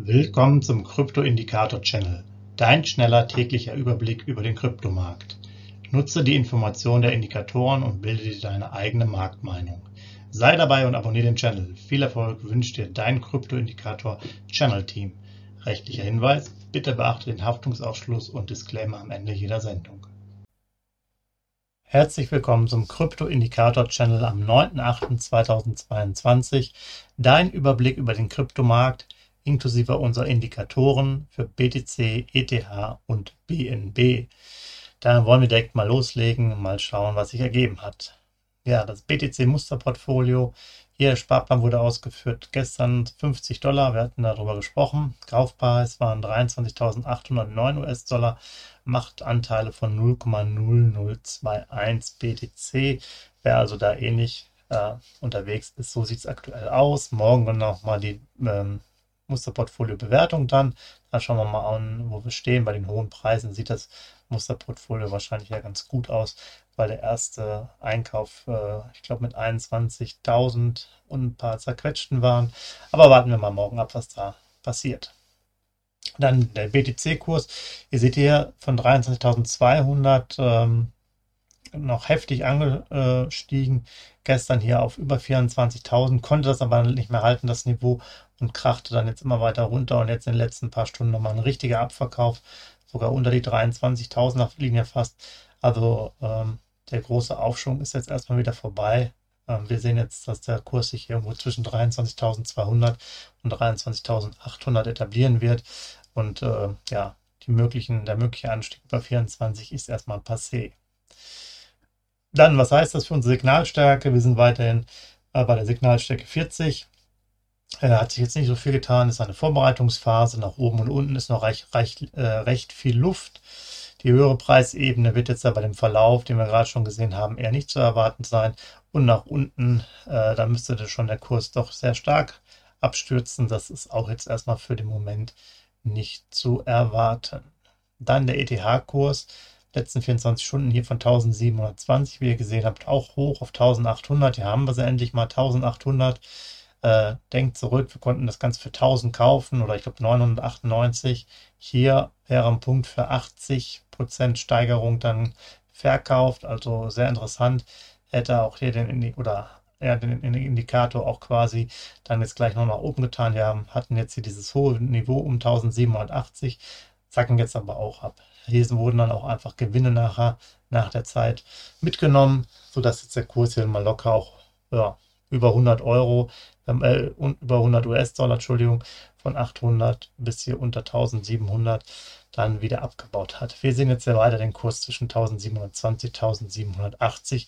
Willkommen zum Krypto-Indikator-Channel, dein schneller täglicher Überblick über den Kryptomarkt. Nutze die Informationen der Indikatoren und bilde dir deine eigene Marktmeinung. Sei dabei und abonniere den Channel. Viel Erfolg wünscht dir dein Krypto-Indikator-Channel-Team. Rechtlicher Hinweis, bitte beachte den Haftungsausschluss und Disclaimer am Ende jeder Sendung. Herzlich willkommen zum Krypto-Indikator-Channel am 9.08.2022. Dein Überblick über den Kryptomarkt – inklusive unserer Indikatoren für BTC, ETH und BNB. Da wollen wir direkt mal loslegen, mal schauen, was sich ergeben hat. Ja, das BTC-Musterportfolio. Hier Sparplan wurde ausgeführt gestern 50 Dollar. Wir hatten darüber gesprochen. Kaufpreis waren 23.809 US-Dollar. Machtanteile von 0,0021 BTC. Wer also da ähnlich äh, unterwegs ist, so sieht es aktuell aus. Morgen nochmal die ähm, Musterportfolio-Bewertung dann. Da schauen wir mal an, wo wir stehen. Bei den hohen Preisen sieht das Musterportfolio wahrscheinlich ja ganz gut aus, weil der erste Einkauf, äh, ich glaube, mit 21.000 und ein paar zerquetschten waren. Aber warten wir mal morgen ab, was da passiert. Dann der BTC-Kurs. Ihr seht hier von 23.200 ähm, noch heftig angestiegen. Gestern hier auf über 24.000, konnte das aber nicht mehr halten, das Niveau, und krachte dann jetzt immer weiter runter. Und jetzt in den letzten paar Stunden nochmal ein richtiger Abverkauf, sogar unter die 23.000 Linie fast. Also ähm, der große Aufschwung ist jetzt erstmal wieder vorbei. Ähm, wir sehen jetzt, dass der Kurs sich irgendwo zwischen 23.200 und 23.800 etablieren wird. Und äh, ja, die möglichen, der mögliche Anstieg über 24 ist erstmal passé. Dann, was heißt das für unsere Signalstärke? Wir sind weiterhin äh, bei der Signalstärke 40. Äh, hat sich jetzt nicht so viel getan, ist eine Vorbereitungsphase. Nach oben und unten ist noch recht, recht, äh, recht viel Luft. Die höhere Preisebene wird jetzt aber dem Verlauf, den wir gerade schon gesehen haben, eher nicht zu erwarten sein. Und nach unten, äh, da müsste schon der Kurs doch sehr stark abstürzen. Das ist auch jetzt erstmal für den Moment nicht zu erwarten. Dann der ETH-Kurs letzten 24 Stunden hier von 1720, wie ihr gesehen habt, auch hoch auf 1800. Hier haben wir sie endlich mal 1800. Äh, denkt zurück, wir konnten das Ganze für 1000 kaufen oder ich glaube 998. Hier wäre ein Punkt für 80% Steigerung dann verkauft, also sehr interessant. Hätte auch hier den, oder ja, den, Indikator auch quasi dann jetzt gleich noch nach oben getan. Wir hatten jetzt hier dieses hohe Niveau um 1780, zacken jetzt aber auch ab. Hier wurden dann auch einfach Gewinne nachher, nach der Zeit mitgenommen, sodass jetzt der Kurs hier mal locker auch ja, über 100 Euro, äh, über 100 US-Dollar, Entschuldigung, von 800 bis hier unter 1700 dann wieder abgebaut hat. Wir sehen jetzt ja weiter den Kurs zwischen 1720 1780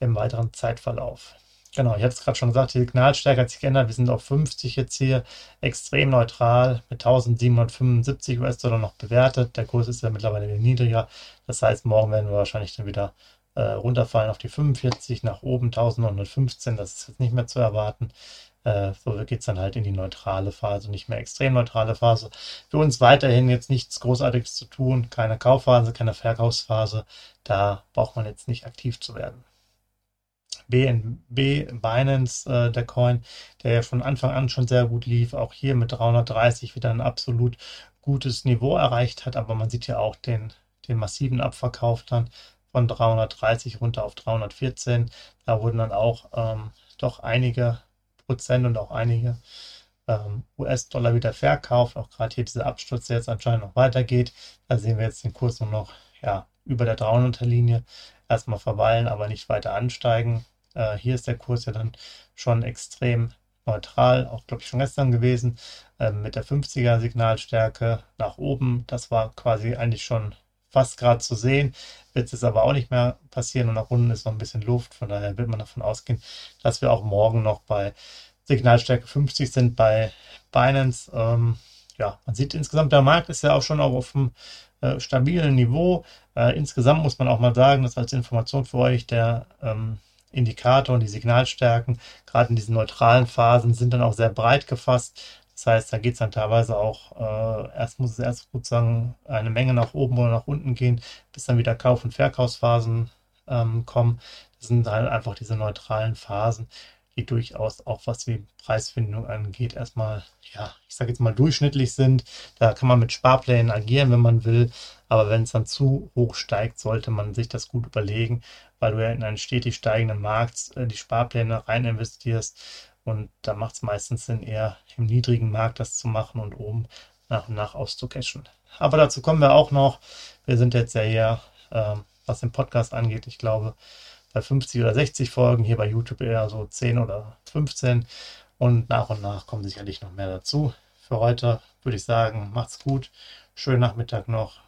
im weiteren Zeitverlauf. Genau, ich hatte es gerade schon gesagt, die Signalstärke hat sich geändert. Wir sind auf 50 jetzt hier, extrem neutral, mit 1775 US-Dollar noch bewertet. Der Kurs ist ja mittlerweile niedriger. Das heißt, morgen werden wir wahrscheinlich dann wieder äh, runterfallen auf die 45, nach oben 1915. Das ist jetzt nicht mehr zu erwarten. Äh, so geht es dann halt in die neutrale Phase, nicht mehr extrem neutrale Phase. Für uns weiterhin jetzt nichts Großartiges zu tun, keine Kaufphase, keine Verkaufsphase. Da braucht man jetzt nicht aktiv zu werden. BNB, Binance, äh, der Coin, der ja von Anfang an schon sehr gut lief, auch hier mit 330 wieder ein absolut gutes Niveau erreicht hat, aber man sieht ja auch den, den massiven Abverkauf dann von 330 runter auf 314. Da wurden dann auch ähm, doch einige Prozent und auch einige ähm, US-Dollar wieder verkauft. Auch gerade hier dieser Absturz, der jetzt anscheinend noch weitergeht. Da sehen wir jetzt den Kurs nur noch ja, über der 300er-Linie erstmal verweilen, aber nicht weiter ansteigen. Äh, hier ist der Kurs ja dann schon extrem neutral, auch glaube ich schon gestern gewesen, äh, mit der 50er Signalstärke nach oben. Das war quasi eigentlich schon fast gerade zu sehen. Wird es aber auch nicht mehr passieren und nach unten ist noch ein bisschen Luft. Von daher wird man davon ausgehen, dass wir auch morgen noch bei Signalstärke 50 sind bei Binance. Ähm, ja, man sieht insgesamt, der Markt ist ja auch schon auf einem äh, stabilen Niveau. Äh, insgesamt muss man auch mal sagen, dass als Information für euch der ähm, Indikator und die Signalstärken, gerade in diesen neutralen Phasen, sind dann auch sehr breit gefasst. Das heißt, da geht es dann teilweise auch, äh, erst muss es erst sozusagen eine Menge nach oben oder nach unten gehen, bis dann wieder Kauf- und Verkaufsphasen ähm, kommen. Das sind halt einfach diese neutralen Phasen, die durchaus auch was die Preisfindung angeht, erstmal, ja, ich sage jetzt mal durchschnittlich sind. Da kann man mit Sparplänen agieren, wenn man will. Aber wenn es dann zu hoch steigt, sollte man sich das gut überlegen, weil du ja in einen stetig steigenden Markt äh, die Sparpläne rein investierst. Und da macht es meistens Sinn, eher im niedrigen Markt das zu machen und oben nach und nach auszucashen. Aber dazu kommen wir auch noch. Wir sind jetzt ja hier, ähm, was den Podcast angeht, ich glaube, bei 50 oder 60 Folgen, hier bei YouTube eher so 10 oder 15. Und nach und nach kommen sicherlich noch mehr dazu. Für heute würde ich sagen, macht's gut, schönen Nachmittag noch